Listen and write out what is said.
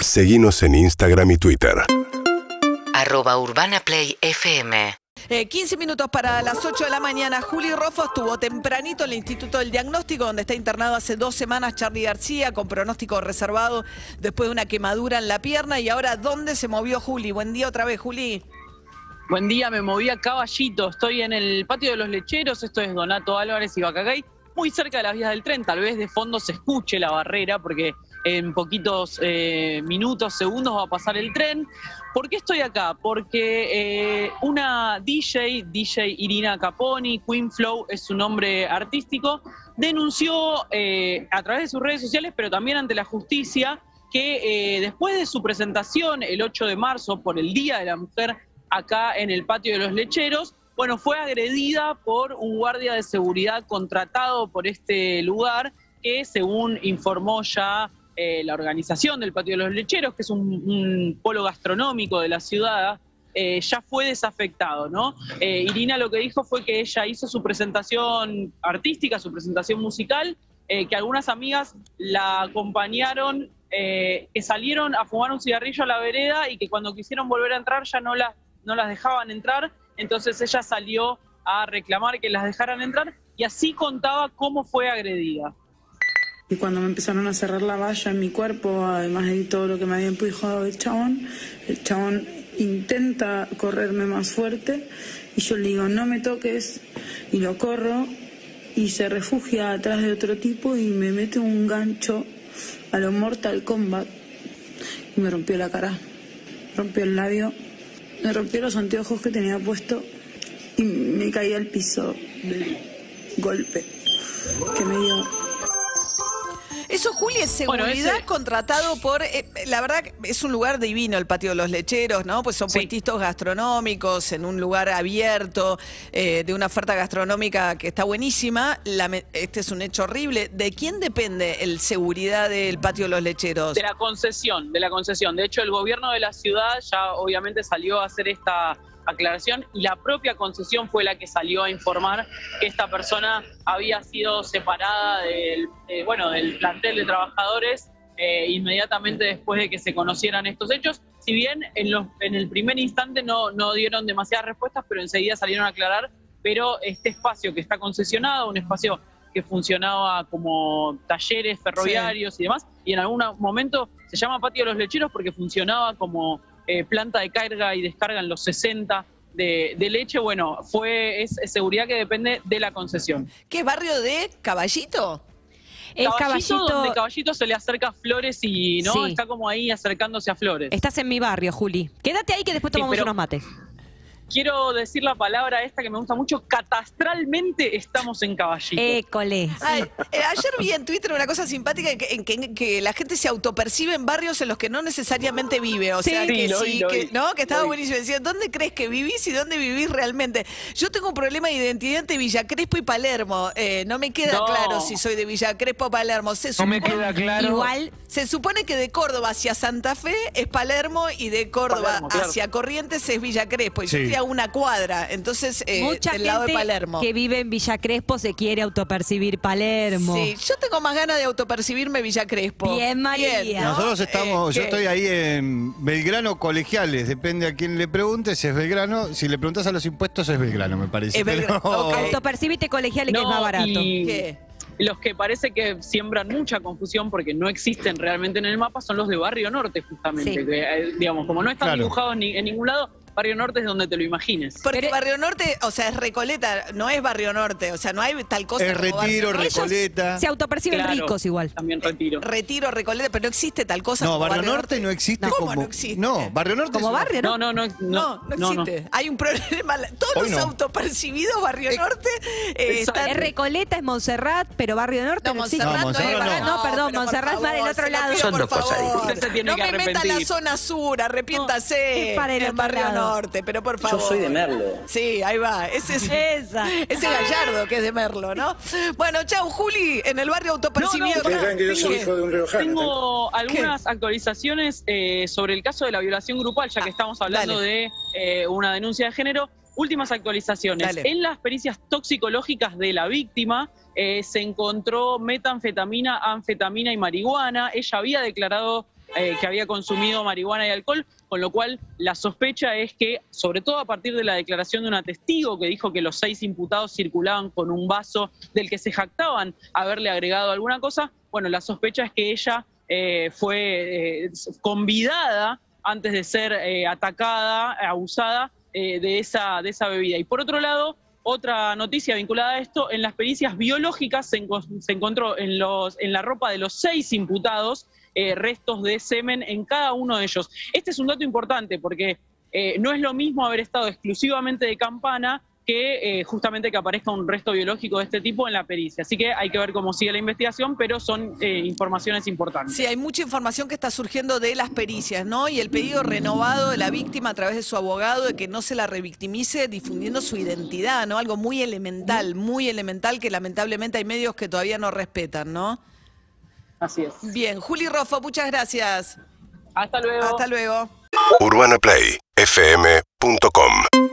Seguimos en Instagram y Twitter. Arroba Urbana Play FM. Eh, 15 minutos para las 8 de la mañana. Juli Rojo estuvo tempranito en el Instituto del Diagnóstico, donde está internado hace dos semanas Charlie García, con pronóstico reservado después de una quemadura en la pierna. Y ahora, ¿dónde se movió Juli? Buen día otra vez, Juli. Buen día, me moví a Caballito. Estoy en el patio de los lecheros. Esto es Donato Álvarez y Bacagay, muy cerca de las vías del tren. Tal vez de fondo se escuche la barrera, porque en poquitos eh, minutos, segundos va a pasar el tren. ¿Por qué estoy acá? Porque eh, una DJ, DJ Irina Caponi, Queen Flow es su nombre artístico, denunció eh, a través de sus redes sociales, pero también ante la justicia, que después de su presentación el 8 de marzo por el Día de la Mujer acá en el patio de los lecheros, bueno, fue agredida por un guardia de seguridad contratado por este lugar que según informó ya eh, la organización del Patio de los Lecheros, que es un, polo gastronómico de la ciudad, eh, ya fue desafectado, ¿no? Eh, Irina lo que dijo fue que ella hizo su presentación artística, su presentación musical, que algunas amigas la acompañaron, que salieron a fumar un cigarrillo a la vereda y que cuando quisieron volver a entrar ya no las, no las dejaban entrar, entonces ella salió a reclamar que las dejaran entrar y así contaba cómo fue agredida. Y cuando me empezaron a cerrar la valla en mi cuerpo, además de todo lo que me había empujado el chabón, el chabón intenta correrme más fuerte y yo le digo, no me toques, y lo corro y se refugia atrás de otro tipo y me mete un gancho a lo Mortal Kombat y me rompió la cara, rompió el labio, me rompió los anteojos que tenía puesto y me caí al piso del golpe que me dio eso, Juli, es seguridad contratado por. Eh, la verdad, es un lugar divino el patio de los lecheros, ¿no? Pues son puestistos gastronómicos en un lugar abierto, eh, de una oferta gastronómica que está buenísima. este es un hecho horrible. ¿De quién depende el seguridad del patio de los lecheros? De la concesión, de la concesión. De hecho, el gobierno de la ciudad ya obviamente salió a hacer esta aclaración y la propia concesión fue la que salió a informar que esta persona había sido separada del, bueno, del plantel de trabajadores eh, inmediatamente después de que se conocieran estos hechos. Si bien en, los, en el primer instante no, no dieron demasiadas respuestas, pero enseguida salieron a aclarar, pero este espacio que está concesionado, un espacio que funcionaba como talleres ferroviarios y demás, y en algún momento se llama Patio de los Lecheros porque funcionaba como eh, planta de carga y descarga en los 60 de, leche, bueno, fue es, seguridad que depende de la concesión. ¿Qué barrio de Caballito? Es caballito, donde Caballito se le acerca a Flores y no está como ahí acercándose a Flores. Estás en mi barrio, Juli. Quédate ahí que después tomamos unos mates quiero decir la palabra esta que me gusta mucho, catastralmente estamos en caballito. École. Eh, ayer vi en Twitter una cosa simpática en que, la gente se autopercibe en barrios en los que no necesariamente vive. O sea, que sí, que, ¿no? Que estaba buenísimo. Decía, ¿dónde crees que vivís y dónde vivís realmente? Yo tengo un problema de identidad entre Villa Crespo y Palermo. Eh, no me queda claro si soy de Villa Crespo o Palermo. no me queda claro. Igual, se supone que de Córdoba hacia Santa Fe es Palermo y de Córdoba hacia Corrientes es Villa Crespo. Y yo estoy a una cuadra, entonces eh, Mucha del lado de Palermo. que vive en Villa Crespo se quiere autopercibir Palermo. Sí, yo tengo más ganas de autopercibirme Villa Crespo. Bien, María. Nosotros estamos, yo estoy ahí en Belgrano Colegiales, depende a quién le pregunte, si es Belgrano, si le preguntas a los impuestos es Belgrano, me parece. Autopercibite colegiales que es más barato. ¿Qué? Los que parece que siembran mucha confusión porque no existen realmente en el mapa son los de Barrio Norte, justamente. Eh, digamos, como no están dibujados ni, en ningún lado, Barrio Norte es donde te lo imagines. Porque Barrio Norte, o sea, es Recoleta, no es Barrio Norte, o sea, no hay tal cosa. Es Retiro, Recoleta. se autoperciben ricos igual. También Retiro. Retiro, Recoleta, pero no existe tal cosa. No, Barrio, Norte, no existe ¿Cómo como. no existe? No, Barrio Norte. Como barrio, ¿no? No, no, no. No, no, existe. Hay un problema. Todos los autopercibidos Barrio Norte eh, están. Es Recoleta, es Montserrat, pero Barrio Norte no, existe. no, Montserrat no, perdón, Montserrat es para el otro lado. Son dos cosas No me meta la zona sur, arrepiéntase. para el Barrio Norte, pero por favor. Yo soy de Merlo. Sí, ahí va. Ese es Esa. ese Gallardo que es de Merlo, ¿no? Bueno, chau, Juli, en el barrio autopercibido. Tengo algunas actualizaciones eh, sobre el caso de la violación grupal, ya que estamos hablando de eh, una denuncia de género. Últimas actualizaciones. En las pericias toxicológicas de la víctima eh, se encontró metanfetamina, anfetamina y marihuana. Ella había declarado eh, que había consumido marihuana y alcohol, con lo cual la sospecha es que, sobre todo a partir de la declaración de un testigo que dijo que los seis imputados circulaban con un vaso del que se jactaban haberle agregado alguna cosa, bueno, la sospecha es que ella eh, fue eh, convidada antes de ser atacada, abusada de, esa, de esa bebida. Y por otro lado, otra noticia vinculada a esto, en las pericias biológicas se, encontró en, los, en la ropa de los seis imputados eh, restos de semen en cada uno de ellos. Este es un dato importante porque eh, no es lo mismo haber estado exclusivamente de campana que eh, justamente que aparezca un resto biológico de este tipo en la pericia. Así que hay que ver cómo sigue la investigación, pero son informaciones importantes. Sí, hay mucha información que está surgiendo de las pericias, ¿no? Y el pedido renovado de la víctima a través de su abogado de que no se la revictimice difundiendo su identidad, ¿no? Algo muy elemental, muy elemental que lamentablemente hay medios que todavía no respetan, ¿no? Así es. Bien, Juli Rofa, muchas gracias. Hasta luego. Hasta luego. UrbanaPlayFM.com